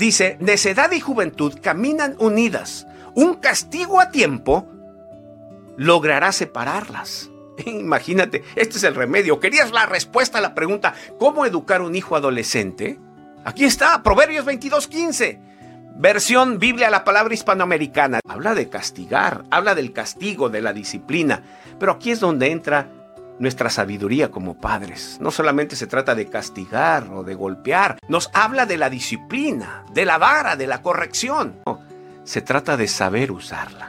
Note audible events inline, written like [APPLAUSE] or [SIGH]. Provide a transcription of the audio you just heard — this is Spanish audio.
Dice, necedad y juventud caminan unidas. Un castigo a tiempo logrará separarlas. [LAUGHS] Imagínate, este es el remedio. ¿Querías la respuesta a la pregunta, ¿cómo educar un hijo adolescente? Aquí está, Proverbios 22:15. Versión Biblia, la palabra hispanoamericana. Habla de castigar, habla del castigo, de la disciplina. Pero aquí es donde entra nuestra sabiduría como padres. No solamente se trata de castigar o de golpear, nos habla de la disciplina, de la vara, de la corrección. No, se trata de saber usarla.